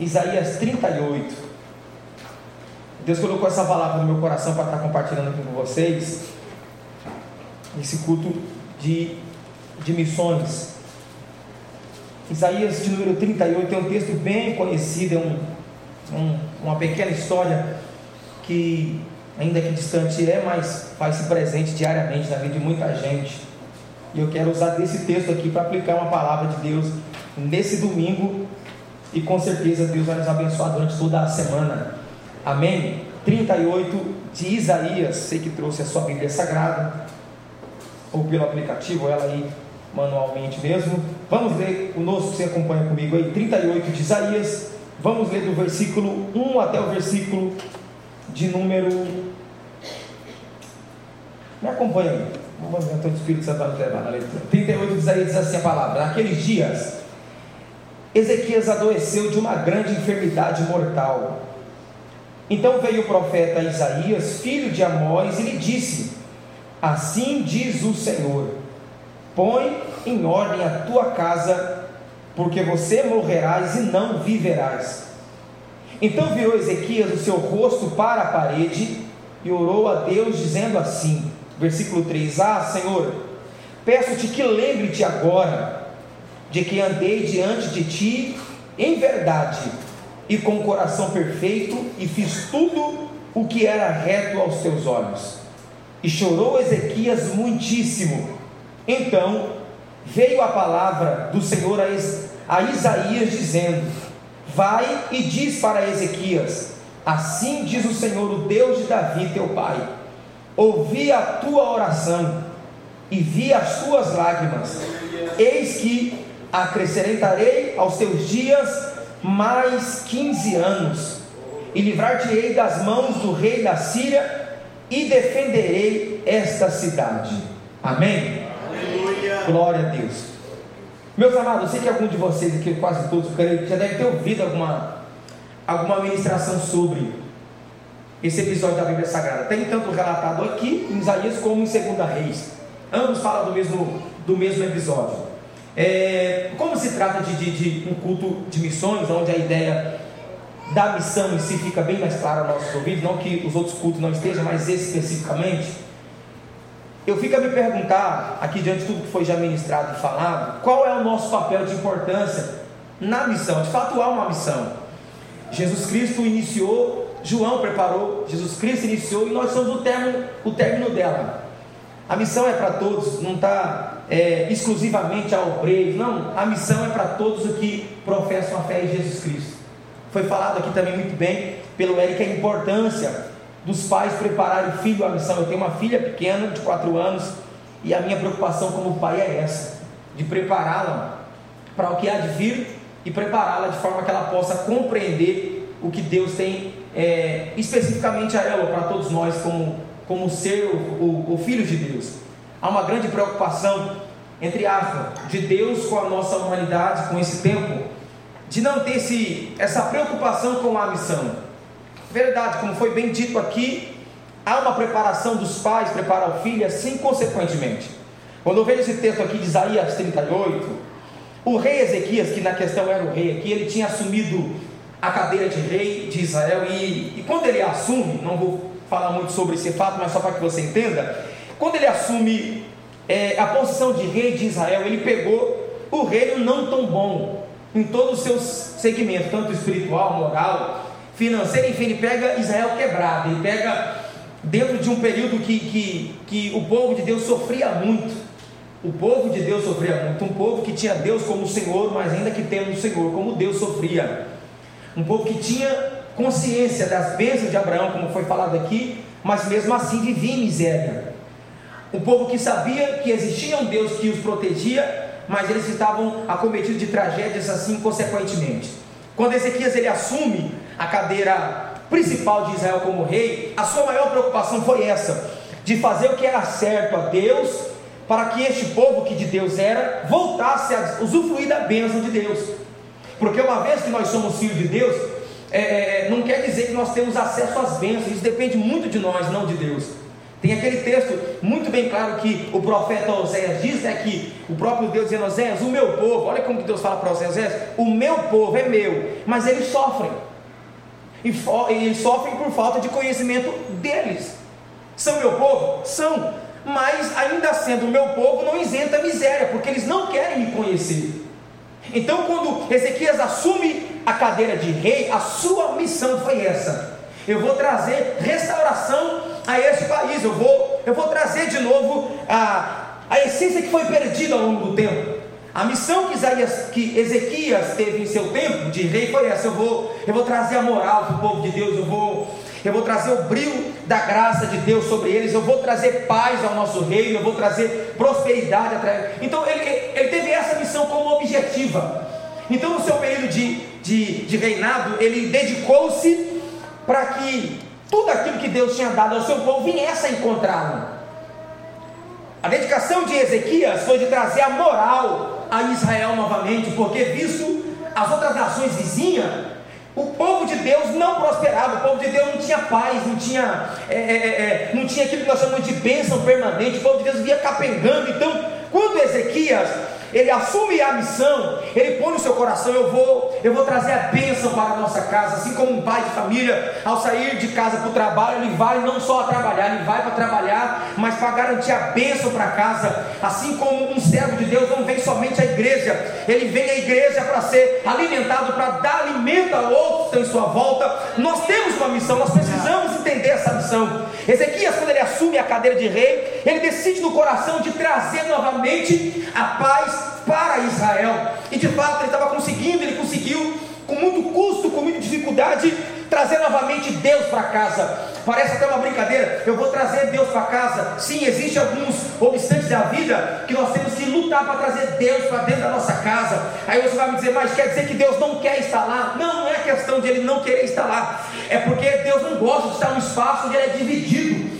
Isaías 38. Deus colocou essa palavra no meu coração para estar compartilhando aqui com vocês. Esse culto de, de missões. Isaías de número 38 é um texto bem conhecido, é um, um, uma pequena história que, ainda que distante é, mas faz-se presente diariamente na vida de muita gente. E eu quero usar desse texto aqui para aplicar uma palavra de Deus nesse domingo e com certeza Deus vai nos abençoar durante toda a semana. Amém? 38 de Isaías, sei que trouxe a sua Bíblia Sagrada, ou pelo aplicativo, ela aí manualmente mesmo. Vamos ler o nosso, você acompanha comigo aí, 38 de Isaías. Vamos ler do versículo 1 até o versículo de número. Me acompanha aí. Vamos ver, então o Espírito Santo vai nos levar na leitura. 38 de Isaías diz assim a palavra: Naqueles dias Ezequias adoeceu de uma grande enfermidade mortal. Então veio o profeta Isaías, filho de Amós, e lhe disse: Assim diz o Senhor: Põe em ordem a tua casa, porque você morrerás e não viverás. Então virou Ezequias o seu rosto para a parede e orou a Deus, dizendo assim: Versículo 3: Ah, Senhor, peço-te que lembre-te agora de que andei diante de ti em verdade e com coração perfeito e fiz tudo o que era reto aos teus olhos. E chorou Ezequias muitíssimo. Então veio a palavra do Senhor a Isaías dizendo: Vai e diz para Ezequias: Assim diz o Senhor, o Deus de Davi, teu pai: Ouvi a tua oração e vi as tuas lágrimas. Eis que acrescentarei aos teus dias mais quinze anos, e livrar-te-ei das mãos do rei da Síria, e defenderei esta cidade. Amém? Aleluia. Glória a Deus. Meus amados, eu sei que algum de vocês aqui, quase todos, já deve ter ouvido alguma, alguma ministração sobre esse episódio da Bíblia Sagrada. Tem tanto relatado aqui em Isaías como em 2 Reis. Ambos falam do mesmo, do mesmo episódio. É, como se trata de, de, de, um culto de missões, onde a ideia da missão em si fica bem mais clara aos nossos ouvidos, não que os outros cultos não estejam, mas esse especificamente, eu fico a me perguntar, aqui diante de tudo que foi já ministrado e falado, qual é o nosso papel de importância na missão? De fato, há uma missão. Jesus Cristo iniciou, João preparou, Jesus Cristo iniciou e nós somos o término, o término dela. A missão é para todos, não está é, exclusivamente a obreiros, não, a missão é para todos os que professam a fé em Jesus Cristo. Foi falado aqui também muito bem pelo Eric a importância dos pais prepararem o filho à missão. Eu tenho uma filha pequena de 4 anos e a minha preocupação como pai é essa, de prepará-la para o que há de vir e prepará-la de forma que ela possa compreender o que Deus tem é, especificamente a ela, para todos nós, como, como ser o, o, o filho de Deus. Há uma grande preocupação, entre aspas, de Deus com a nossa humanidade, com esse tempo, de não ter esse, essa preocupação com a missão. Verdade, como foi bem dito aqui, há uma preparação dos pais, preparar o filho, assim consequentemente. Quando eu vejo esse texto aqui de Isaías 38, o rei Ezequias, que na questão era o rei aqui, ele tinha assumido a cadeira de rei de Israel, e, e quando ele assume, não vou falar muito sobre esse fato, mas só para que você entenda, quando ele assume é, a posição de rei de Israel, ele pegou o reino não tão bom em todos os seus segmentos, tanto espiritual, moral, financeiro, enfim, ele pega Israel quebrado, ele pega dentro de um período que, que, que o povo de Deus sofria muito. O povo de Deus sofria muito, um povo que tinha Deus como Senhor, mas ainda que tendo o Senhor, como Deus sofria. Um povo que tinha consciência das bênçãos de Abraão, como foi falado aqui, mas mesmo assim vivia em miséria. Um povo que sabia que existia um Deus que os protegia, mas eles estavam acometidos de tragédias assim consequentemente. Quando Ezequias ele assume a cadeira principal de Israel como rei, a sua maior preocupação foi essa, de fazer o que era certo a Deus, para que este povo que de Deus era, voltasse a usufruir da bênção de Deus. Porque uma vez que nós somos filhos de Deus, é, é, não quer dizer que nós temos acesso às bênçãos, isso depende muito de nós, não de Deus. Tem aquele texto muito bem claro que o profeta Oséias diz, né, que o próprio Deus dizendo, Oséias, o meu povo, olha como Deus fala para Oséias, o meu povo é meu, mas eles sofrem. E, e sofrem por falta de conhecimento deles. São meu povo? São. Mas ainda sendo meu povo, não isenta a miséria, porque eles não querem me conhecer. Então, quando Ezequias assume a cadeira de rei, a sua missão foi essa: eu vou trazer restauração a este país, eu vou, eu vou trazer de novo a, a essência que foi perdida ao longo do tempo. A missão que, Isaías, que Ezequias teve em seu tempo de rei foi essa: eu vou, eu vou trazer a moral para o povo de Deus, eu vou, eu vou trazer o brilho da graça de Deus sobre eles, eu vou trazer paz ao nosso reino, eu vou trazer prosperidade. Então ele, ele teve essa missão como objetiva. Então, no seu período de, de, de reinado, ele dedicou-se para que tudo aquilo que Deus tinha dado ao seu povo viesse a encontrá-lo. A dedicação de Ezequias foi de trazer a moral a Israel novamente, porque visto as outras nações vizinhas, o povo de Deus não prosperava, o povo de Deus não tinha paz, não tinha, é, é, é, não tinha aquilo que nós chamamos de bênção permanente, o povo de Deus via capengando. Então, quando Ezequias ele assume a missão, ele põe no seu coração: eu vou, eu vou trazer a bênção para a nossa casa, assim como um pai de família, ao sair de casa para o trabalho, ele vai não só a trabalhar, ele vai para trabalhar, mas para garantir a bênção para casa, assim como um servo de Deus não vem somente à igreja, ele vem à igreja para ser alimentado, para dar alimento a outros que estão em sua volta. Nós temos uma missão, nós precisamos entender essa missão. Ezequias, quando ele assume a cadeira de rei, ele decide no coração de trazer novamente a paz para Israel. E de fato ele estava conseguindo, ele conseguiu, com muito custo, com muita dificuldade, trazer novamente Deus para casa. Parece até uma brincadeira, eu vou trazer Deus para casa. Sim, existem alguns obstantes da vida que nós temos que lutar para trazer Deus para dentro da nossa casa. Aí você vai me dizer, mas quer dizer que Deus não quer estar lá? Não, não é questão de ele não querer estar lá, é porque Deus não gosta de estar num espaço onde ele é dividido.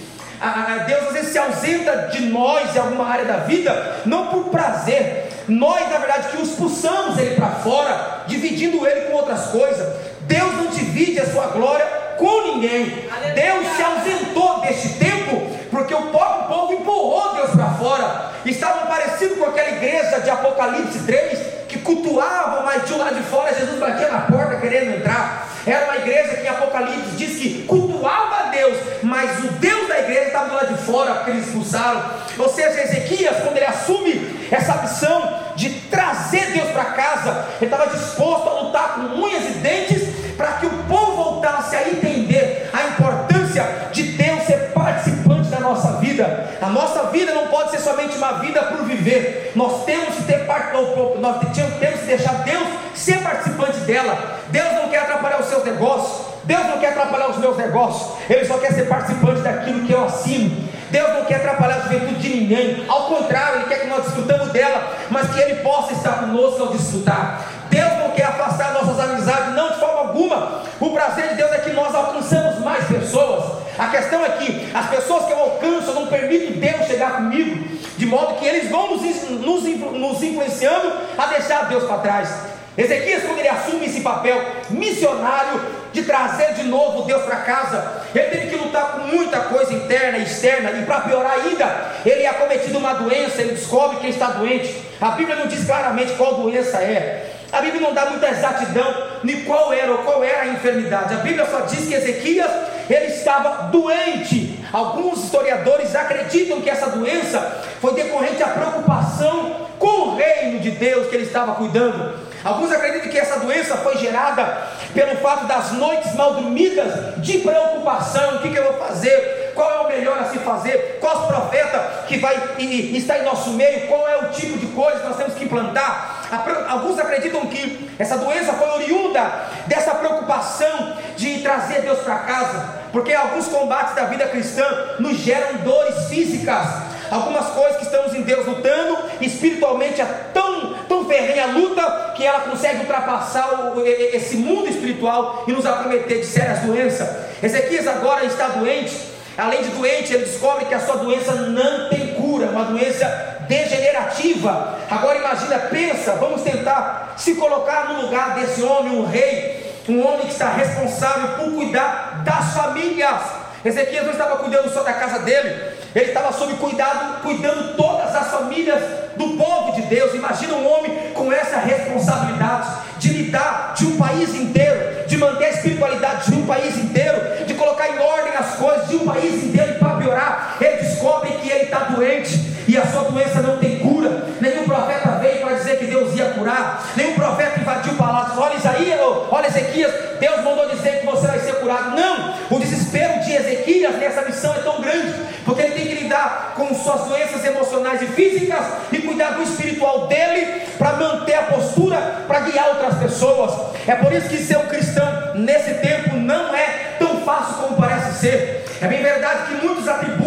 Deus às vezes se ausenta de nós em alguma área da vida, não por prazer, nós na verdade que expulsamos ele para fora, dividindo ele com outras coisas. Deus não divide a sua glória com ninguém. Deus se ausentou deste tempo porque o próprio povo empurrou Deus para fora. Estavam parecidos com aquela igreja de Apocalipse 3 que cultuavam, mas de um lado de fora Jesus batia na porta querendo entrar. Era uma igreja que em Apocalipse diz que cultuava a Deus, mas o Deus da igreja estava do lado de fora, porque eles expulsaram. Ou seja, Ezequias, quando ele assume essa missão de trazer Deus para casa, ele estava disposto a lutar com unhas e dentes para que o povo voltasse a entender a importância de Deus ser participante da nossa vida. A nossa vida não pode ser somente uma vida por viver. Nós temos que ter parte, nós temos que deixar Deus ser participante dela. Deus não quer atrapalhar os seus negócios. Deus não quer atrapalhar os meus negócios. Ele só quer ser participante daquilo que eu assino. Deus não quer atrapalhar a juventude de ninguém. Ao contrário, Ele quer que nós desfrutamos dela, mas que Ele possa estar conosco ao desfrutar. Deus não quer afastar nossas amizades, não de forma alguma. O prazer de Deus é que nós alcançamos mais pessoas. A questão é que as pessoas que eu alcanço, eu não permito Deus chegar comigo, de modo que eles vão nos, nos, nos influenciando a deixar Deus para trás. Ezequias, quando ele assume esse papel missionário de trazer de novo Deus para casa, ele teve que lutar com muita coisa interna e externa, e para piorar ainda, ele é acometido uma doença, ele descobre que está doente. A Bíblia não diz claramente qual doença é. A Bíblia não dá muita exatidão de qual era ou qual era a enfermidade. A Bíblia só diz que Ezequias ele estava doente. Alguns historiadores acreditam que essa doença foi decorrente à preocupação com o reino de Deus que ele estava cuidando. Alguns acreditam que essa doença foi gerada pelo fato das noites mal dormidas de preocupação: o que, que eu vou fazer? Qual é o melhor a se fazer? Qual os profeta que vai e, está em nosso meio? Qual é o tipo de coisa que nós temos que implantar? Alguns acreditam que essa doença foi oriunda dessa preocupação de trazer Deus para casa, porque alguns combates da vida cristã nos geram dores físicas algumas coisas que estamos em Deus lutando, espiritualmente é tão, tão ferrenha a luta que ela consegue ultrapassar o, esse mundo espiritual e nos acometer de sérias doenças. Ezequias agora está doente, além de doente, ele descobre que a sua doença não tem cura, é uma doença degenerativa. Agora imagina, pensa, vamos tentar se colocar no lugar desse homem, um rei, um homem que está responsável por cuidar das famílias. Ezequias não estava cuidando só da casa dele, Ele estava sob cuidado, cuidando todas as famílias do povo de Deus. Imagina um homem com essa responsabilidade de lidar de um país inteiro, de manter a espiritualidade de um país inteiro, de colocar em ordem as coisas de um país inteiro e para piorar, ele descobre que ele está doente e a sua doença não tem cura. Nenhum profeta veio para dizer que Deus ia curar, nenhum profeta invadiu o palácio. Olha Isaías, olha Ezequias, Deus mandou dizer que você vai ser curado. Não, o desespero de Ezequias nessa missão é tão grande, porque ele tem que lidar com suas doenças emocionais e físicas e cuidar do espiritual dele para manter a postura, para guiar outras pessoas. É por isso que ser um cristão nesse tempo não é tão fácil como parece ser. É bem verdade que muitos atribuem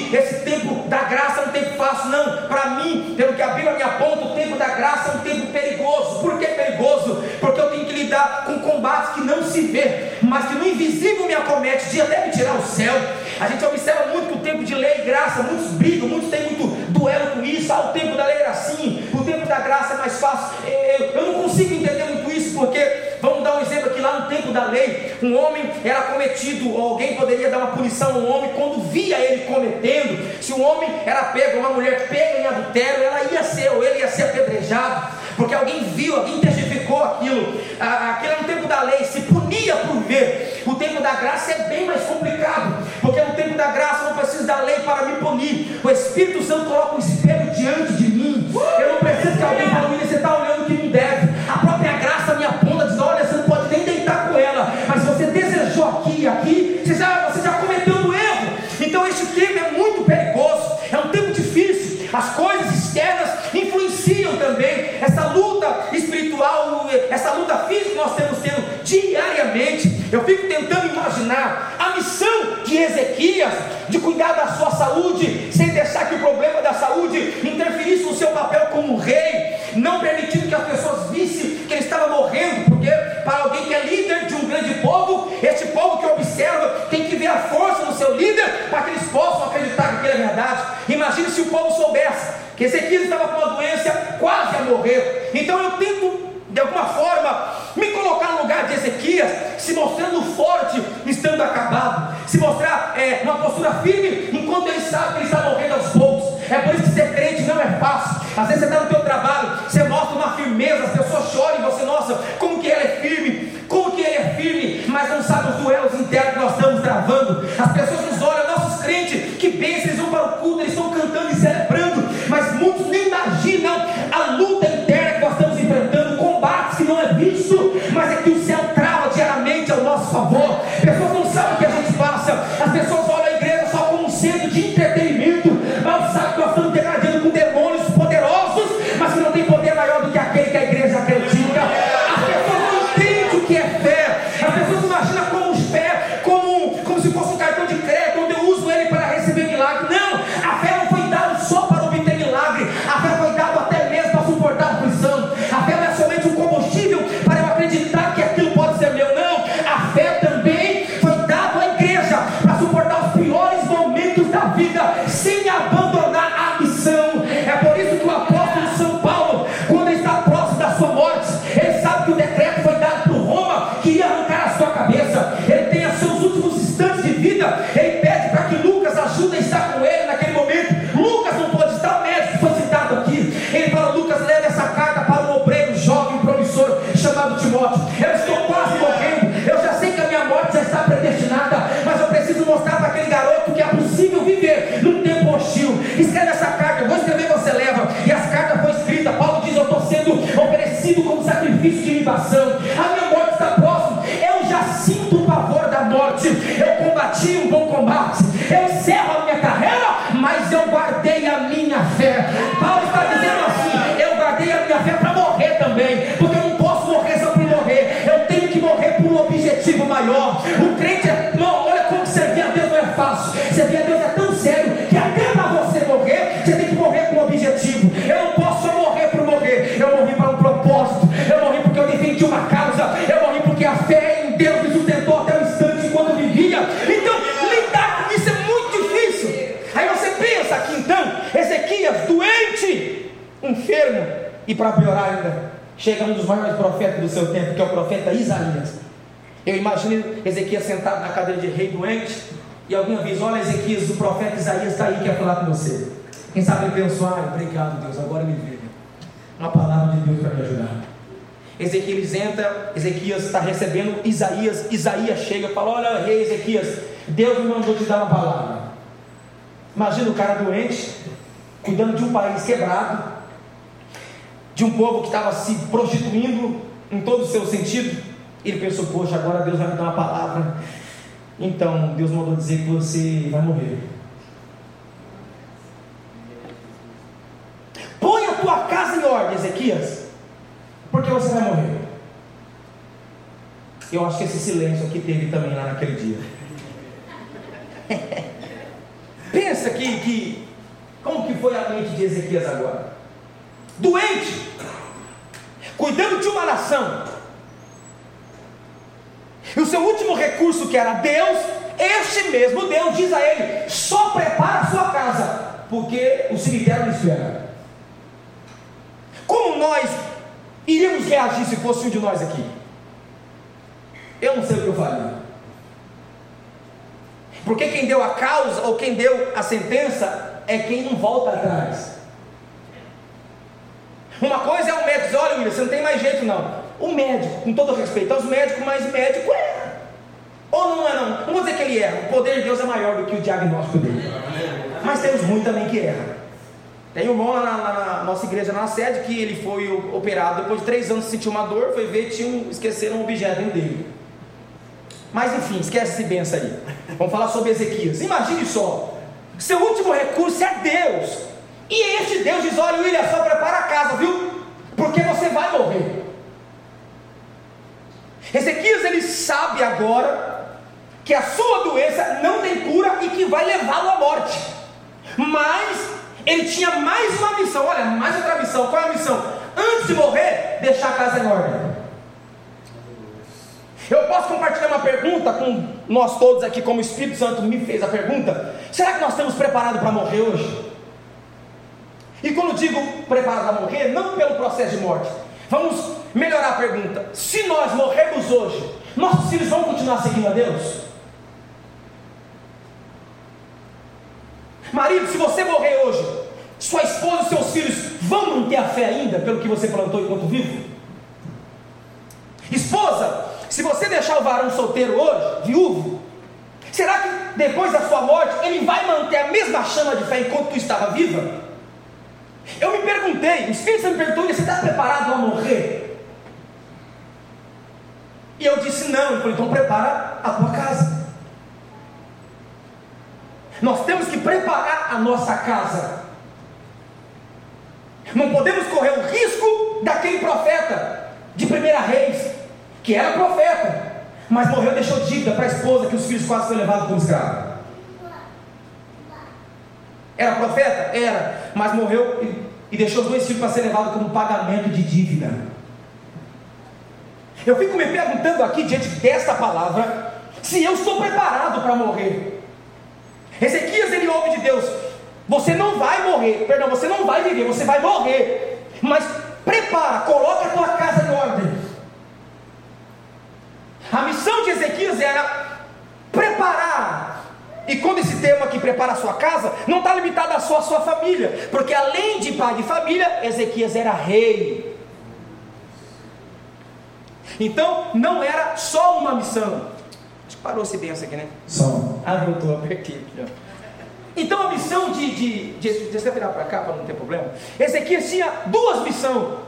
que esse tempo da graça é um tempo fácil, não. Para mim, pelo que a Bíblia me aponta, o tempo da graça é um tempo perigoso. Por que perigoso? Porque eu tenho que lidar com combates que não se vê, mas que no invisível me acomete, dia até me tirar o céu. A gente observa muito que o tempo de lei e graça, muitos brigam, muitos têm muito duelo com isso. Ah, o tempo da lei era assim, o tempo da graça é mais fácil. Eu não consigo entender muito isso, porque vamos dar um exemplo aqui lá no tempo da lei, um homem era cometido, ou alguém poderia dar uma punição a um homem quando via ele cometendo. Se um homem era pego, uma mulher pega em adultério, ela ia ser, ou ele ia ser apedrejado porque alguém viu, alguém testificou aquilo. Aquilo no tempo da lei, se punia por ver. O tempo da graça é bem mais complicado, porque no tempo da graça eu não preciso da lei para me punir. O Espírito Santo coloca um espelho diante de mim. Eu não preciso que alguém fale, você está olhando Eu fico tentando imaginar a missão de Ezequias de cuidar da sua saúde, sem deixar que o problema da saúde interferisse no seu papel como rei, não permitindo que as pessoas vissem que ele estava morrendo, porque para alguém que é líder de um grande povo, este povo que observa tem que ver a força do seu líder para que eles possam acreditar que aquilo é verdade. Imagine se o povo soubesse que Ezequias estava com uma doença quase a morrer. Então eu tento, de alguma forma, me colocar no lugar de Ezequias, se mostrando forte, estando acabado, se mostrar é, uma postura firme, enquanto ele sabe que ele está morrendo aos poucos. É por isso que ser crente não é fácil. Às vezes você está no teu trabalho, você mostra uma firmeza, as pessoas choram e você, nossa, e para piorar ainda, chega um dos maiores profetas do seu tempo, que é o profeta Isaías. Eu imagino Ezequias sentado na cadeira de rei doente, e alguém avisa: Olha, Ezequias, o profeta Isaías está aí, quer falar com você. Quem sabe ele pensou: Ah, obrigado, Deus, agora me veio. Uma palavra de Deus para me ajudar. Ezequias entra, Ezequias está recebendo Isaías, Isaías chega e fala: Olha, rei Ezequias, Deus me mandou te dar uma palavra. Imagina o cara doente, cuidando de um país quebrado, de um povo que estava se prostituindo em todo o seu sentido. Ele pensou: Poxa, agora Deus vai me dar uma palavra. Então Deus mandou dizer que você vai morrer. Põe a tua casa em ordem, Ezequias, porque você vai morrer. Eu acho que esse silêncio aqui teve também lá naquele dia. Pensa que, que como que foi a mente de Ezequias agora? Doente, cuidando de uma nação. E o seu último recurso, que era Deus, este mesmo Deus diz a ele: só prepara a sua casa, porque o cemitério não espera. Como nós iríamos reagir se fosse um de nós aqui? Eu não sei o que eu faria. Porque quem deu a causa ou quem deu a sentença é quem não volta atrás. Uma coisa é o médico dizer, olha William, você não tem mais jeito não. O médico, com todo respeito aos médicos, mas o médico é. Ou não é não? Não vou dizer que ele erra. O poder de Deus é maior do que o diagnóstico dele. Mas tem os ruins também que erram. Tem um irmão lá na, na, nossa igreja, na sede, que ele foi operado depois de três anos sentiu uma dor, foi ver, tinha um, esqueceram um objeto dele. Mas enfim, esquece esse benção aí. Vamos falar sobre Ezequias. Imagine só: seu último recurso é Deus. E este Deus diz: Olha, William, só prepara a casa, viu? Porque você vai morrer. Ezequias ele sabe agora que a sua doença não tem cura e que vai levá-lo à morte. Mas ele tinha mais uma missão. Olha, mais outra missão. Qual é a missão? Antes de morrer, deixar a casa em ordem. Eu posso compartilhar uma pergunta com nós todos aqui, como o Espírito Santo me fez a pergunta: será que nós estamos preparados para morrer hoje? E quando digo preparado para morrer, não pelo processo de morte, vamos melhorar a pergunta: se nós morrermos hoje, nossos filhos vão continuar seguindo a Deus? Marido, se você morrer hoje, sua esposa e seus filhos vão manter a fé ainda pelo que você plantou enquanto vivo? Esposa, se você deixar o varão solteiro hoje, viúvo, será que depois da sua morte ele vai manter a mesma chama de fé enquanto tu estava viva? Eu me perguntei, o Espírito Santo me perguntou: você está preparado a morrer? E eu disse: não. Ele falou: então prepara a tua casa. Nós temos que preparar a nossa casa. Não podemos correr o risco daquele profeta de primeira reis que era profeta, mas morreu e deixou dívida para a esposa, que os filhos quase foram levados como escravo. Era profeta? Era, mas morreu e, deixou os dois filhos para ser levados como pagamento de dívida. Eu fico me perguntando aqui, diante desta palavra, se eu estou preparado para morrer. Ezequias, ele ouve de Deus: Você não vai morrer, perdão, você não vai viver, você vai morrer. Mas prepara, coloca a tua casa em ordem. A missão de Ezequias era preparar. E quando esse termo aqui prepara a sua casa, não está limitado a só a sua família, porque além de pai de família, Ezequias era rei. Então não era só uma missão. Acho que parou-se bem essa aqui, né? Só. Ah, voltou, aqui, ó. Então a missão de. de, de deixa eu virar para cá para não ter problema. Ezequias tinha duas missões.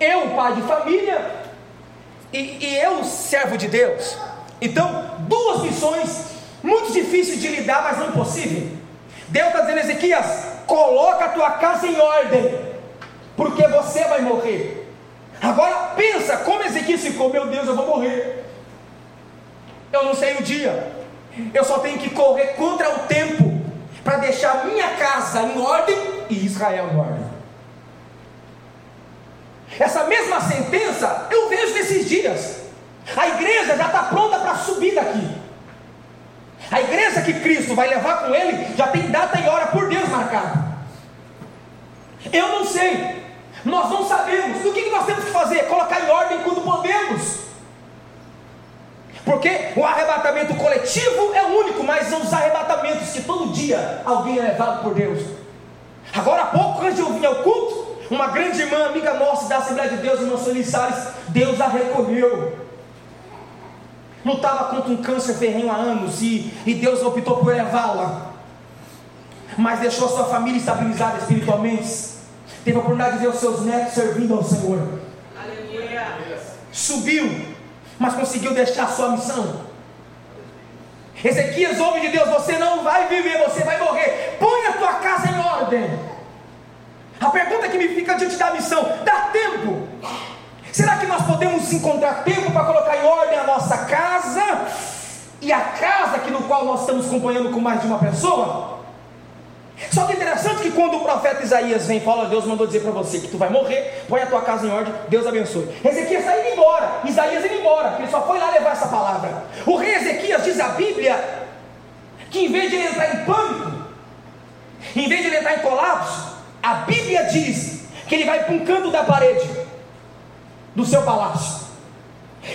Eu, pai de família, e, e eu, servo de Deus. Então, duas missões muito difíceis de lidar, mas não impossível. Deus está dizendo, Ezequias, coloca a tua casa em ordem, porque você vai morrer. Agora pensa como Ezequias ficou, meu Deus, eu vou morrer. Eu não sei o dia. Eu só tenho que correr contra o tempo para deixar minha casa em ordem e Israel em ordem. Essa mesma sentença eu vejo nesses dias. A igreja já está pronta para subir daqui. A igreja que Cristo vai levar com ele já tem data e hora por Deus marcada. Eu não sei, nós não sabemos. O que nós temos que fazer? Colocar em ordem quando podemos. Porque o arrebatamento coletivo é único, mas são os arrebatamentos que todo dia alguém é levado por Deus. Agora há pouco, antes de eu vir ao culto, uma grande irmã, amiga nossa da Assembleia de Deus, irmã Sueli Salles, Deus a recolheu. Lutava contra um câncer ferrenho há anos e, e Deus optou por levá-la. Mas deixou a sua família estabilizada espiritualmente. Teve a oportunidade de ver os seus netos servindo ao Senhor. Aleluia. Subiu mas conseguiu deixar a sua missão. Ezequias, homem de Deus, você não vai viver, você vai morrer. Põe a tua casa em ordem. A pergunta que me fica diante da missão: dá tempo? Será que nós podemos encontrar tempo para colocar em ordem a nossa casa e a casa que no qual nós estamos acompanhando com mais de uma pessoa? Só que é interessante que quando o profeta Isaías vem e fala, Deus mandou dizer para você que tu vai morrer, põe a tua casa em ordem, Deus abençoe. Ezequias está indo embora, Isaías indo embora, ele só foi lá levar essa palavra. O rei Ezequias diz a Bíblia que em vez de ele entrar em pânico, em vez de ele entrar em colapso, a Bíblia diz que ele vai para um canto da parede do seu palácio.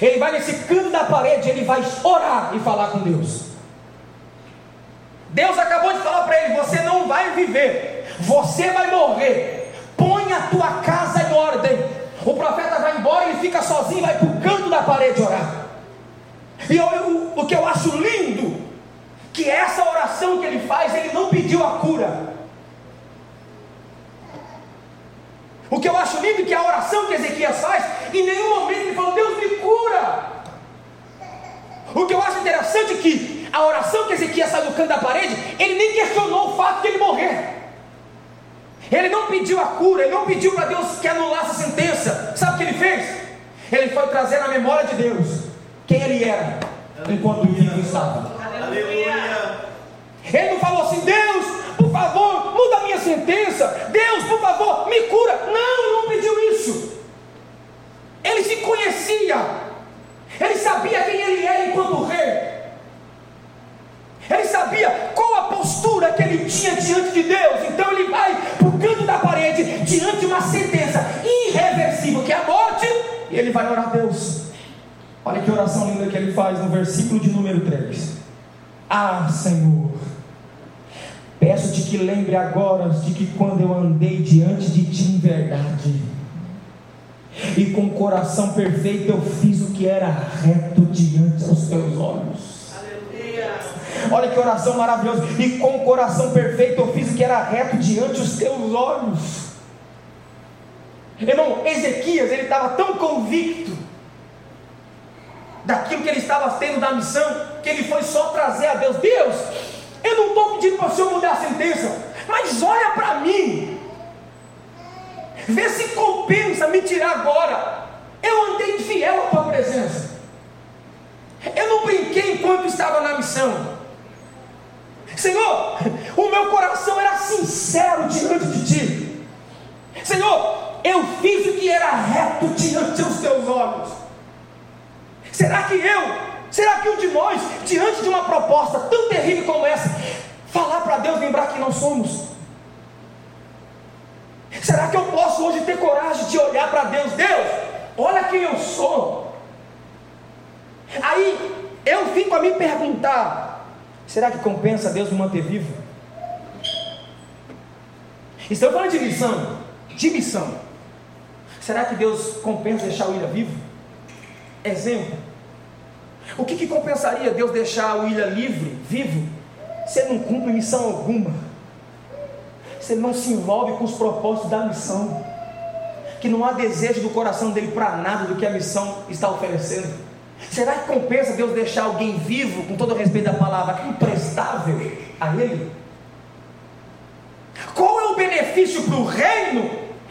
Ele vai nesse canto da parede, ele vai orar e falar com Deus. Deus acabou de falar para ele: você não vai viver, você vai morrer. Põe a tua casa em ordem. O profeta vai embora, ele fica sozinho, vai para o canto da parede orar. E eu, o, o que eu acho lindo, que essa oração que ele faz, ele não pediu a cura. O que eu acho lindo é que a oração que Ezequias faz, em nenhum momento ele falou, Deus me cura. O que eu acho interessante é que a oração que Ezequias sai do canto da parede, ele nem questionou o fato de ele morrer. Ele não pediu a cura, ele não pediu para Deus que anulasse a sentença. Sabe o que ele fez? Ele foi trazer na memória de Deus quem ele era enquanto vivo estava. Aleluia. Ele não falou assim, Deus, por favor, muda a minha sentença. Deus, por favor, me cura. Não, ele não pediu isso. Ele se conhecia. Ele sabia quem ele era enquanto rei. Ele sabia qual a postura que ele tinha diante de Deus. Então ele vai para o canto da parede, diante de uma sentença irreversível, que é a morte, e ele vai orar a Deus. Olha que oração linda que ele faz no versículo de número 3. Ah, Senhor, peço-te que lembre agora de que quando eu andei diante de ti em verdade, e com coração perfeito eu fiz o que era reto diante dos teus olhos. Olha que oração maravilhosa. E com o coração perfeito eu fiz o que era reto diante dos teus olhos. Irmão, Ezequias, ele estava tão convicto daquilo que ele estava tendo da missão, que ele foi só trazer a Deus: Deus, eu não estou pedindo para o Senhor mudar a sentença, mas olha para mim, vê se compensa me tirar agora. Eu andei fiel à tua presença, eu não brinquei enquanto estava na missão. Senhor, o meu coração era sincero diante de ti. Senhor, eu fiz o que era reto diante dos teus olhos. Será que eu, será que um de nós, diante de uma proposta tão terrível como essa, falar para Deus, lembrar que não somos? Será que eu posso hoje ter coragem de olhar para Deus? Deus, olha quem eu sou. Aí eu fico a me perguntar: Será que compensa Deus me manter vivo? Estamos falando de missão. De missão. Será que Deus compensa deixar o Ilha vivo? Exemplo. O que, que compensaria Deus deixar o Ilha livre, vivo, se ele não cumpre missão alguma? Se ele não se envolve com os propósitos da missão? Que não há desejo do coração dele para nada do que a missão está oferecendo? Será que compensa Deus deixar alguém vivo, com todo o respeito da palavra, imprestável a Ele? Qual é o benefício para o reino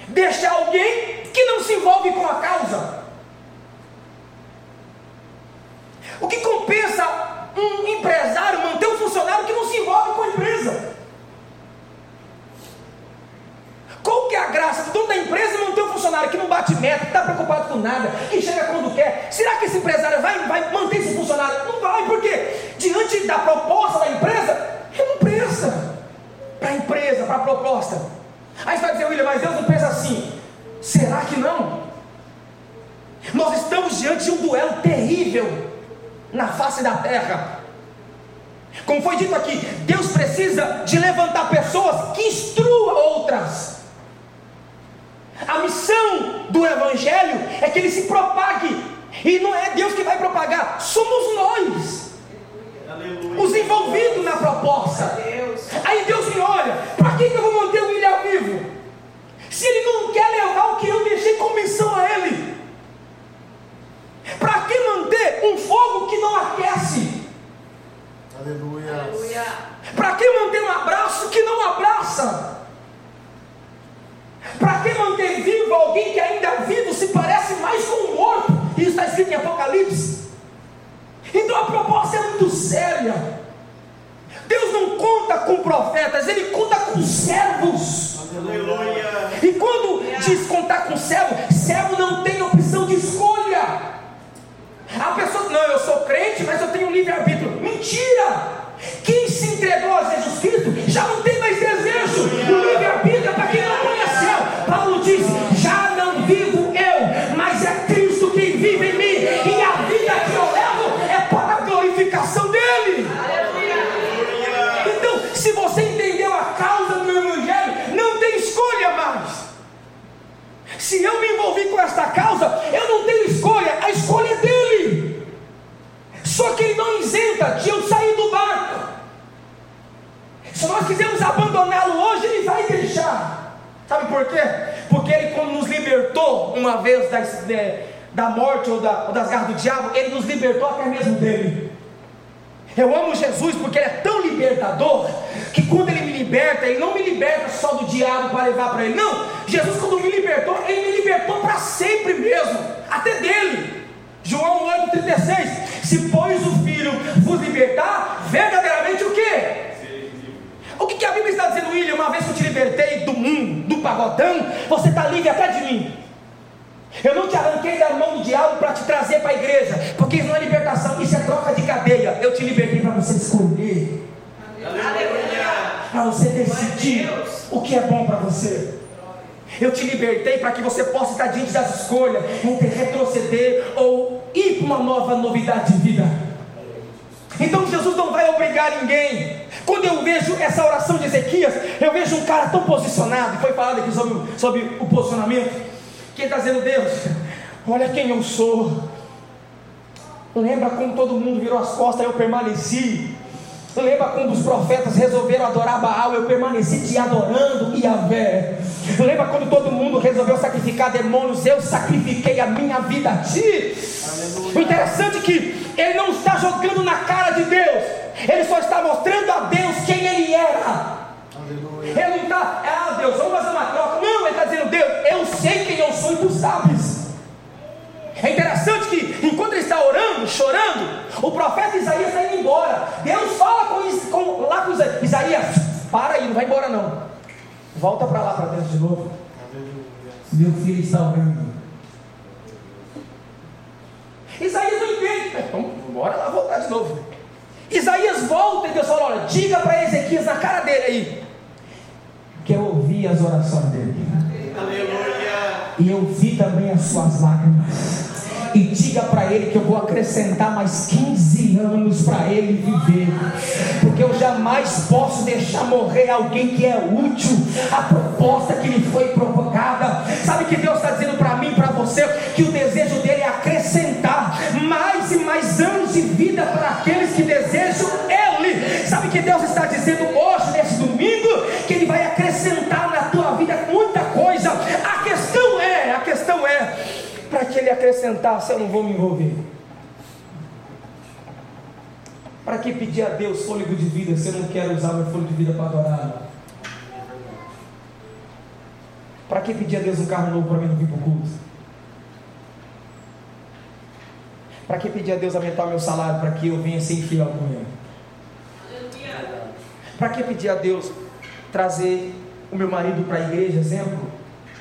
deixar alguém que não se envolve com a causa? O que compensa um empresário manter um funcionário que não se envolve com a empresa? Qual que é a graça do dono da empresa manter um funcionário que não bate meta, que está preocupado com nada, que chega quando quer? Será que esse empresário vai, vai manter esse funcionário? Não vai, porque diante da proposta da empresa, ele não presta para a empresa, para a proposta. Aí você vai dizer, William, mas Deus não pensa assim. Será que não? Nós estamos diante de um duelo terrível. Na face da terra. Como foi dito aqui, Deus precisa de levantar pessoas que instruam outras. A missão do Evangelho é que ele se propague, e não é Deus que vai propagar, somos nós, Aleluia. os envolvidos na proposta. Aí Deus me olha: para que, eu vou manter o William vivo? Se ele não quer levar o que eu deixei como missão a ele, para que um fogo que não aquece? Aleluia. Aleluia. Para que manter um abraço que não abraça? Para que manter vivo alguém que ainda vivo se parece mais com um morto? Isso está escrito em Apocalipse. Então a proposta é muito séria. Deus não conta com profetas, Ele conta com servos. Aleluia. E quando diz contar com servo, servo não tem. A pessoa, não, eu sou crente, mas eu tenho livre-arbítrio. Mentira! Quem se entregou a Jesus Cristo já não tem mais desejo. O livre-arbítrio é para quem não conheceu. Paulo diz: já não vivo eu, mas é Cristo quem vive em mim. E a vida que eu levo é para a glorificação dele. Então, se você entendeu a causa do Evangelho, não tem escolha mais. Se eu me envolvi com esta causa, eu Só que ele não isenta de eu sair do barco. Se nós quisermos abandoná-lo hoje, ele vai deixar. Sabe por quê? Porque ele, quando nos libertou uma vez da, da morte ou, da, ou das garras do diabo, ele nos libertou até mesmo dele. Eu amo Jesus porque ele é tão libertador que quando ele me liberta, ele não me liberta só do diabo para levar para ele. Não, Jesus quando me libertou, ele me libertou para sempre mesmo, até dele. João 8,36 Se pois o Filho vos libertar, verdadeiramente o que? O que, que a Bíblia está dizendo, William? Uma vez que eu te libertei do mundo, do pagodão, você está livre até de mim. Eu não te arranquei da mão do diabo para te trazer para a igreja, porque isso não é libertação, isso é troca de cadeia. Eu te libertei para você escolher, para você decidir o que é bom para você. Eu te libertei para que você possa estar diante das escolhas entre retroceder ou ir para uma nova novidade de vida. Então Jesus não vai obrigar ninguém. Quando eu vejo essa oração de Ezequias, eu vejo um cara tão posicionado, foi falado aqui sobre, sobre o posicionamento. Quem está dizendo, Deus, olha quem eu sou. Lembra como todo mundo virou as costas eu permaneci. Lembra quando os profetas resolveram adorar Baal, eu permaneci te adorando Yahvé. Lembra quando todo mundo resolveu sacrificar demônios, eu sacrifiquei a minha vida a ti. Aleluia. O interessante é que ele não está jogando na cara de Deus, ele só está mostrando a Deus quem ele era. Aleluia. Ele não está, ah Deus, vamos fazer uma troca. Não, ele está dizendo, Deus, eu sei quem eu sou e tu sabes. É interessante que enquanto ele está orando, chorando, o profeta Isaías está indo embora. Deus fala com, com, lá com Isaías, para aí, não vai embora não. Volta para lá para dentro de novo. Meu filho está orando. Isaías não entende. Então, bora lá voltar de novo. Isaías volta e Deus fala: olha, diga para Ezequias na cara dele aí que eu ouvi as orações dele. Aleluia. E eu vi também as suas lágrimas. E diga para ele que eu vou acrescentar mais 15 anos para ele viver. Porque eu jamais posso deixar morrer alguém que é útil. A proposta que lhe foi provocada. Sabe que Deus está dizendo para mim, para você, que o desejo dele é acrescentar mais e mais anos de vida para aqueles que desejam ele. Sabe que Deus está dizendo ele acrescentasse, eu não vou me envolver. Para que pedir a Deus fôlego de vida se eu não quero usar meu fôlego de vida para adorar? Para que pedir a Deus um carro novo para mim não vir para o culto? Para que pedir a Deus aumentar meu salário para que eu venha ser infiel com ele? Para que pedir a Deus trazer o meu marido para a igreja, exemplo,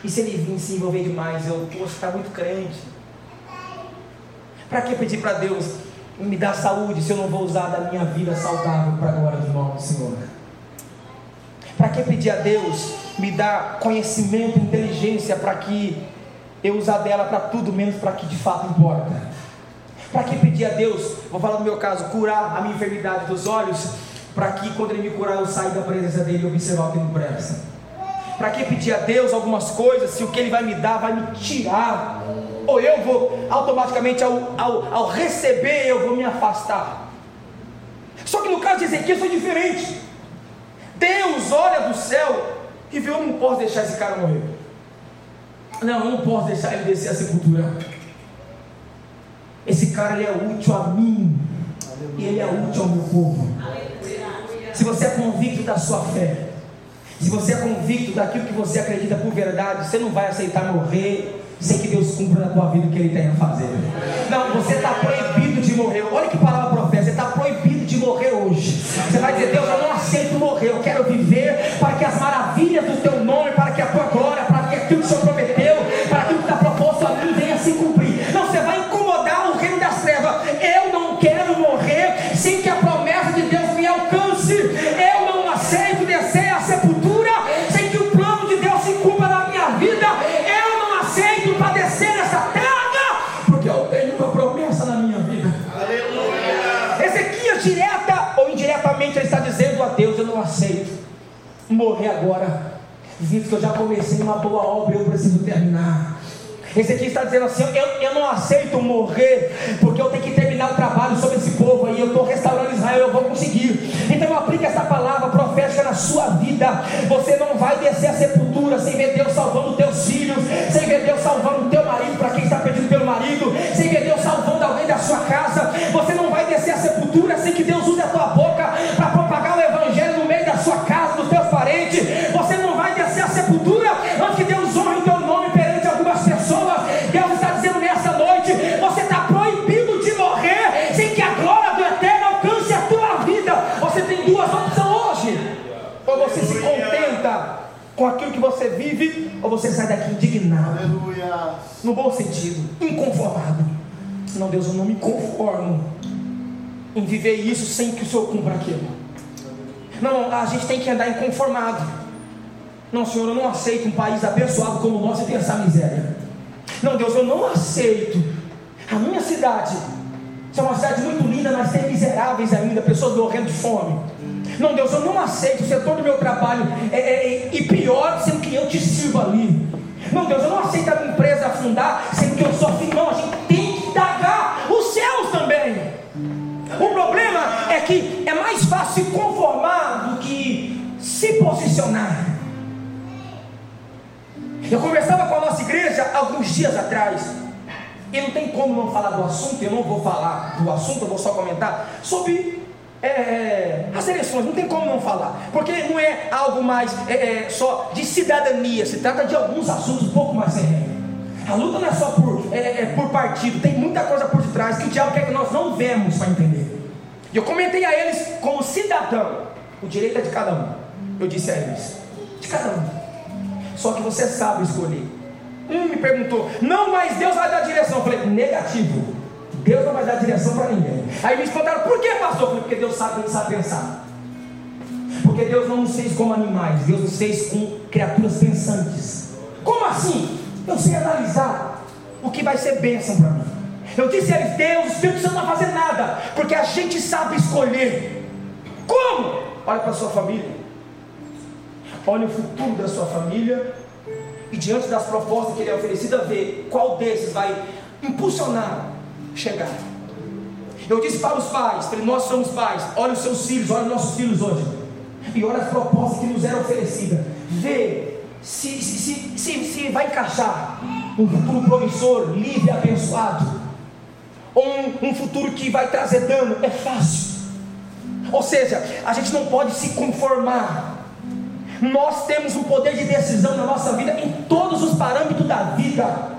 e se ele vir se envolver demais, eu, posso está muito crente. Para que pedir para Deus me dar saúde se eu não vou usar da minha vida saudável para a glória do nome do Senhor? Para que pedir a Deus me dar conhecimento, inteligência para que eu usar dela para tudo menos para que de fato importa? Para que pedir a Deus, vou falar no meu caso, curar a minha enfermidade dos olhos, para que quando Ele me curar eu saia da presença dEle e observar o que não presta? Para que pedir a Deus algumas coisas se o que Ele vai me dar vai me tirar? Ou eu vou automaticamente, ao, ao, ao receber, eu vou me afastar? Só que no caso de Ezequiel foi diferente. Deus olha do céu e viu: eu não posso deixar esse cara morrer. Não, eu não posso deixar ele descer a sepultura. Esse cara ele é útil a mim. E ele é útil ao meu povo. Se você é convicto da sua fé, se você é convicto daquilo que você acredita por verdade, você não vai aceitar morrer sem que Deus cumpra na tua vida o que Ele tem a fazer. Não, você está proibido que eu já comecei uma boa obra e eu preciso terminar. Esse aqui está dizendo assim: eu, eu não aceito morrer, porque eu tenho que terminar o trabalho sobre esse povo aí. Eu estou restaurando Israel, eu vou conseguir. Então eu aplico essa palavra profética na sua vida. Você não vai descer a sepultura sem ver Deus salvando ou você se contenta com aquilo que você vive, ou você sai daqui indignado, Aleluia. no bom sentido, inconformado. Não, Deus, eu não me conformo em viver isso sem que o Senhor cumpra aquilo. Não, a gente tem que andar inconformado. Não, Senhor, eu não aceito um país abençoado como o nosso e ter essa miséria. Não, Deus, eu não aceito a minha cidade. Isso é uma cidade muito linda, mas tem miseráveis ainda, pessoas morrendo de fome. Não, Deus, eu não aceito o setor do meu trabalho é, é, e pior, sendo que eu te sirvo ali. Não, Deus, eu não aceito a minha empresa afundar, sendo que eu sou filho. Não, a gente tem que indagar os céus também. O problema é que é mais fácil se conformar do que se posicionar. Eu conversava com a nossa igreja alguns dias atrás, e não tem como não falar do assunto, eu não vou falar do assunto, eu vou só comentar sobre é, as eleições, não tem como não falar, porque não é algo mais é, é, só de cidadania, se trata de alguns assuntos um pouco mais sérios. A luta não é só por, é, é, por partido, tem muita coisa por detrás que o diabo quer que nós não vemos para entender. E eu comentei a eles como cidadão, o direito é de cada um. Eu disse a eles, de cada um. Só que você sabe escolher. Um me perguntou, não, mas Deus vai dar direção. Eu falei, negativo. Deus não vai dar direção para ninguém. Aí me espantaram, por que pastor? Porque Deus sabe, Ele sabe pensar. Porque Deus não nos fez como animais, Deus nos fez com criaturas pensantes. Como assim? Eu sei analisar o que vai ser bênção para mim. Eu disse a eles, Deus, o Espírito não vai fazer nada, porque a gente sabe escolher. Como? Olha para a sua família. Olha o futuro da sua família e diante das propostas que ele é oferecido, ver qual desses vai impulsionar chegar. Eu disse para os pais, nós somos pais, olha os seus filhos, olha os nossos filhos hoje, e olha as propostas que nos eram oferecidas, vê se, se, se, se, vai encaixar um futuro promissor, livre, abençoado, ou um, um futuro que vai trazer dano, é fácil. Ou seja, a gente não pode se conformar nós temos um poder de decisão na nossa vida em todos os parâmetros da vida.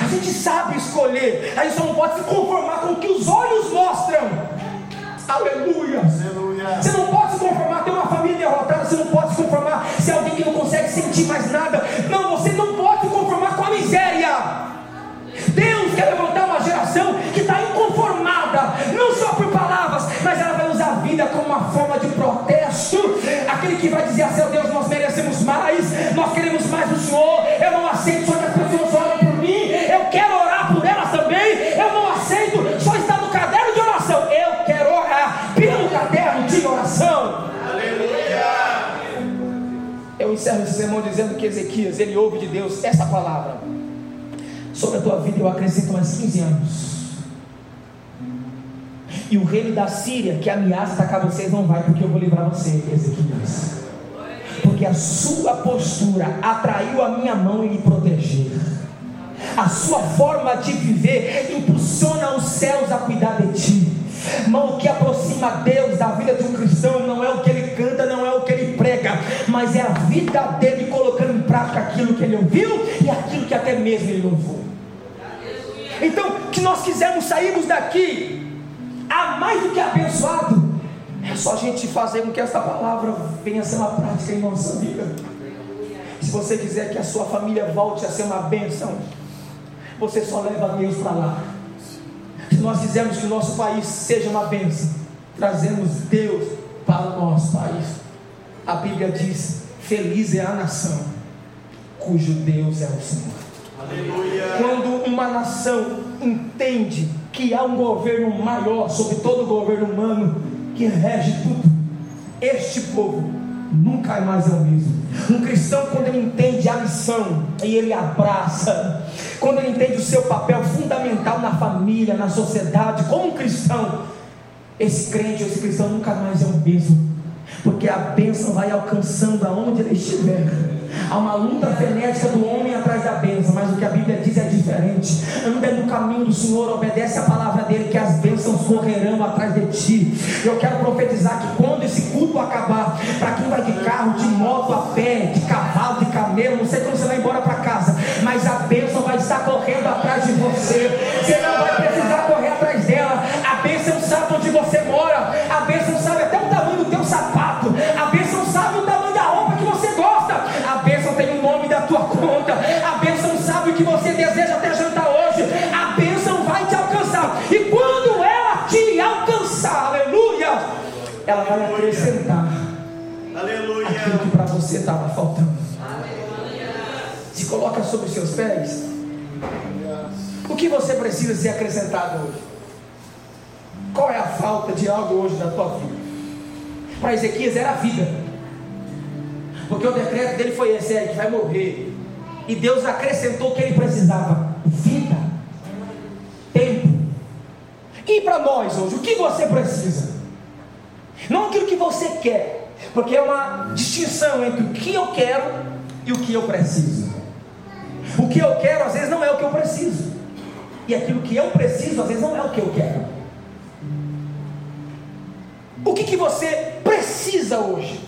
A gente sabe escolher, a gente só não pode se conformar com o que os olhos mostram. Aleluia. Aleluia. Você não pode se conformar, ter uma família derrotada, você não pode se conformar se alguém que não consegue sentir mais nada. Não, você não pode se conformar com a miséria. Deus quer levantar uma geração que está inconformada, não só por palavras, mas ela vai usar a vida como uma forma de protesto. Aquele que vai dizer assim: Deus, que Ezequias, ele ouve de Deus essa palavra. Sobre a tua vida eu acrescento mais 15 anos. E o reino da Síria que ameaça atacar vocês não vai, porque eu vou livrar você, Ezequias. Porque a sua postura atraiu a minha mão e me protegeu. A sua forma de viver impulsiona os céus a cuidar de ti. Mas o que aproxima Deus da vida de um cristão não é o que ele canta, não é o que ele prega, mas é a vida dele em prática aquilo que ele ouviu e aquilo que até mesmo ele louvou. Então, que nós quisermos sairmos daqui a mais do que abençoado, é só a gente fazer com que essa palavra venha a ser uma prática em nossa vida. Se você quiser que a sua família volte a ser uma bênção, você só leva Deus para lá. Se nós quisermos que o nosso país seja uma bênção, trazemos Deus para o nosso país. A Bíblia diz: Feliz é a nação cujo Deus é o Senhor. Aleluia. Quando uma nação entende que há um governo maior sobre todo o governo humano que rege tudo, este povo nunca é mais é o mesmo. Um cristão, quando ele entende a missão e ele abraça, quando ele entende o seu papel fundamental na família, na sociedade, como um cristão, esse crente, esse cristão nunca mais é o mesmo, porque a bênção vai alcançando aonde ele estiver. Há uma luta frenética do homem atrás da bênção, mas o que a Bíblia diz é diferente. Anda no caminho do Senhor, obedece a palavra dele, que as bênçãos correrão atrás de ti. Eu quero profetizar que quando esse culto acabar, para quem vai de carro, de moto, a pé, você estava faltando. Se coloca sobre os seus pés. O que você precisa ser acrescentado hoje? Qual é a falta de algo hoje na tua vida? Para Ezequias era a vida. Porque o decreto dele foi esse, é que vai morrer. E Deus acrescentou o que ele precisava: vida, tempo. E para nós hoje, o que você precisa? Não aquilo que você quer, porque é uma distinção entre o que eu quero e o que eu preciso. O que eu quero às vezes não é o que eu preciso, e aquilo que eu preciso às vezes não é o que eu quero. O que, que você precisa hoje?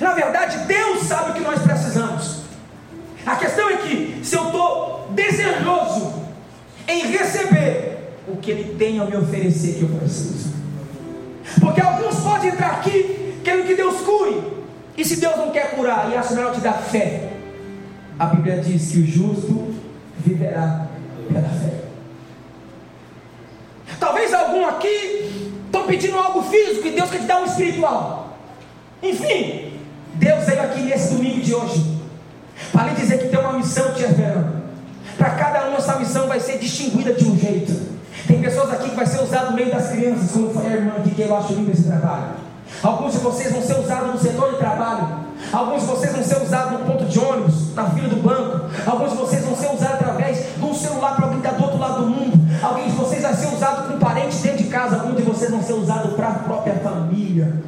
Na verdade, Deus sabe o que nós precisamos. A questão é que, se eu estou desejoso em receber o que Ele tem a me oferecer que eu preciso. Porque alguns podem entrar aqui querendo que Deus cure. E se Deus não quer curar e acha melhor te dar fé, a Bíblia diz que o justo viverá pela fé. Talvez algum aqui estão pedindo algo físico e Deus quer te dar um espiritual. Enfim, Deus veio aqui nesse domingo de hoje para lhe dizer que tem uma missão te esperando. Para cada um essa missão vai ser distinguida de um jeito. Tem pessoas aqui que vai ser usado no meio das crianças, como foi a irmã aqui que eu acho lindo esse trabalho. Alguns de vocês vão ser usados no setor de trabalho. Alguns de vocês vão ser usados no ponto de ônibus, na fila do banco. Alguns de vocês vão ser usados através de um celular para alguém que está do outro lado do mundo. Alguém de vocês vai ser usado com um parente dentro de casa. Alguns de vocês vão ser usados para a própria família.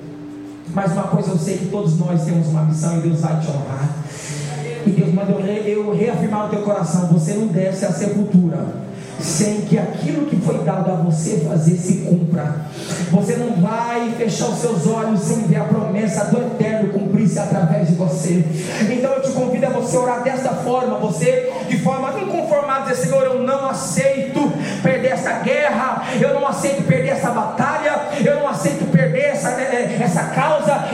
Mas uma coisa eu sei que todos nós temos uma missão e Deus vai te honrar. E Deus manda eu, eu reafirmar no teu coração: você não desce à sepultura sem que aquilo que foi dado a você fazer se cumpra. Você não vai fechar os seus olhos sem ver a promessa do eterno cumprir-se através de você. Então eu te convido a você orar desta forma, você de forma inconformada, dizer: Senhor, eu não aceito perder essa guerra, eu não aceito perder essa batalha, eu não aceito perder essa, essa causa,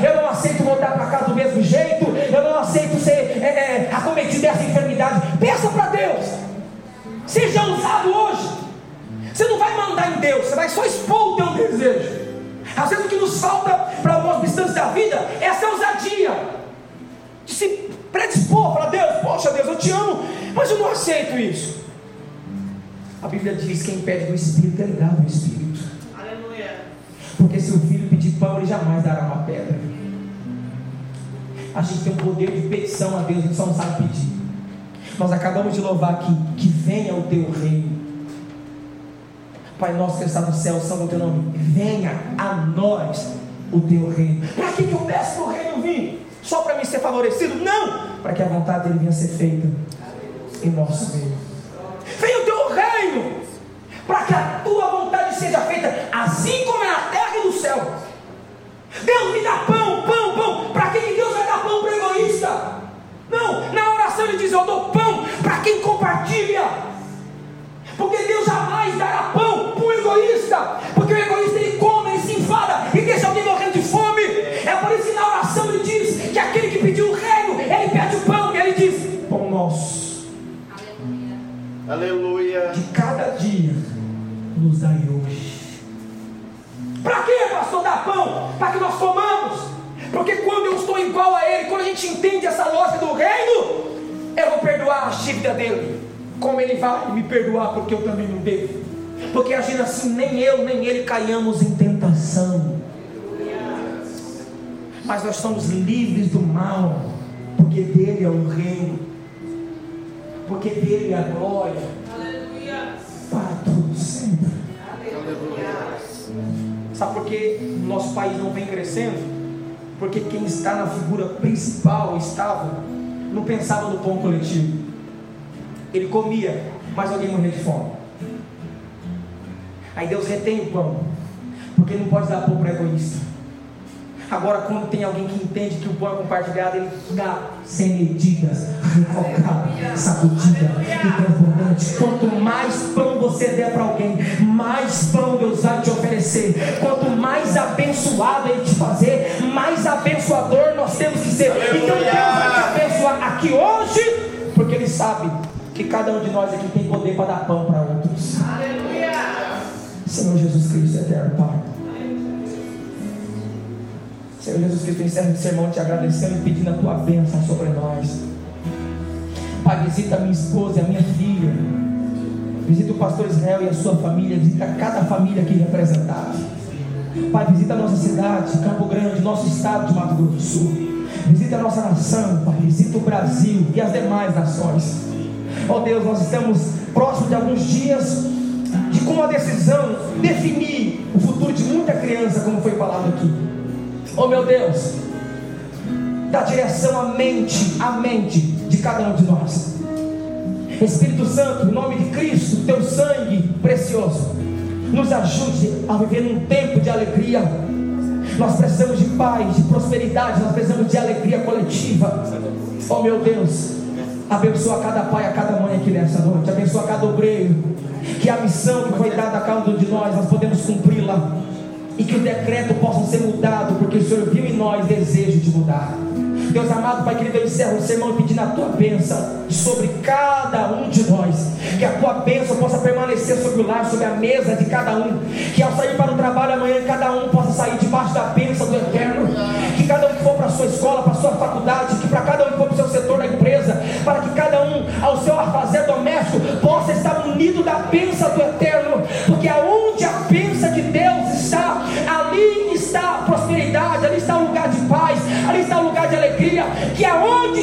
Você não vai mandar em Deus, você vai só expor o teu desejo. Às vezes o que nos falta para algumas instâncias da vida é essa ousadia de se predispor para Deus. Poxa, Deus, eu te amo, mas eu não aceito isso. A Bíblia diz: quem pede do Espírito, ele dá do Espírito. Aleluia. Porque se o filho pedir pão, ele jamais dará uma pedra. a gente tem um poder de petição a Deus, a gente só não sabe pedir. Nós acabamos de louvar aqui, que venha o teu reino. Pai nosso que está no céu, santo o teu nome, venha a nós o teu reino. Para que, que eu peço para o reino vir? Só para mim ser favorecido? Não! Para que a vontade dele venha ser feita em nosso meio. Venha o teu reino, para que a tua vontade seja feita, assim como é na terra e no céu. Deus me dá Para que, pastor, dar pão? Para que nós comamos. Porque quando eu estou igual a Ele, quando a gente entende essa lógica do reino, eu vou perdoar a dívida dele. Como Ele vai me perdoar, porque eu também não devo. Porque agindo assim, nem eu, nem Ele caiamos em tentação. Mas nós somos livres do mal, porque dele é o reino, porque dele é a glória. Aleluia. Para tudo sempre. Aleluia. Sabe por que nosso país não vem crescendo? Porque quem está na figura principal estava, não pensava no pão coletivo. Ele comia, mas alguém morria de fome. Aí Deus retém o pão, porque não pode dar pão para egoísta. Agora, quando tem alguém que entende que o pão é compartilhado, ele dá sem medidas, refocado, sacudida e transbordante. Quanto mais pão você der para alguém, mais pão Deus vai te oferecer. Quanto mais abençoado Ele te fazer, mais abençoador nós temos que ser. Então Deus vai te abençoar aqui hoje, porque Ele sabe que cada um de nós aqui tem poder para dar pão para outros. Aleluia! Senhor Jesus Cristo, eterno Pai. Senhor Jesus Cristo, encerro esse sermão te agradecendo e pedindo a tua bênção sobre nós. Pai, visita a minha esposa e a minha filha. Visita o pastor Israel e a sua família. Visita cada família aqui representada. Pai, visita a nossa cidade, Campo Grande, nosso estado de Mato Grosso do Sul. Visita a nossa nação, Pai. Visita o Brasil e as demais nações. Ó oh Deus, nós estamos próximos de alguns dias de com uma decisão definir o futuro de muita criança, como foi falado aqui. Oh meu Deus, dá direção à mente, à mente de cada um de nós. Espírito Santo, em nome de Cristo, teu sangue precioso, nos ajude a viver num tempo de alegria. Nós precisamos de paz, de prosperidade, nós precisamos de alegria coletiva. Oh meu Deus, abençoa cada pai, a cada mãe aqui nessa noite, abençoa cada obreiro, que a missão que foi dada a cada um de nós, nós podemos cumpri-la e que o decreto possa ser mudado, porque o Senhor viu em nós desejo de mudar. Deus amado, Pai querido, eu encerro o sermão pedindo a tua bênção sobre cada um de nós. Que a tua bênção possa permanecer sobre o lar, sobre a mesa de cada um. Que ao sair para o trabalho amanhã, cada um possa sair debaixo da bênção do eterno. Que cada um que for para a sua escola, para a sua faculdade, que para cada um que for para o seu setor da empresa, para que cada um ao seu fazer doméstico possa estar unido da bênção do eterno. Porque a Que aonde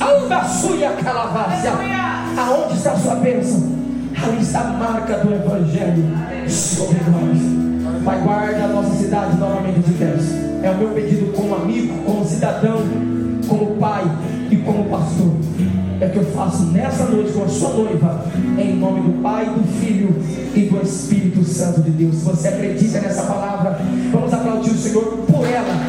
Albaçúria calavácia. Aonde está a sua bênção? Ali está a marca do Evangelho sobre nós. Pai, guarda a nossa cidade novamente de Deus. É o meu pedido como amigo, como cidadão, como pai e como pastor é que eu faço nessa noite com a sua noiva, em nome do Pai, do Filho e do Espírito Santo de Deus. Se você acredita nessa Jesus, Senhor, por ela,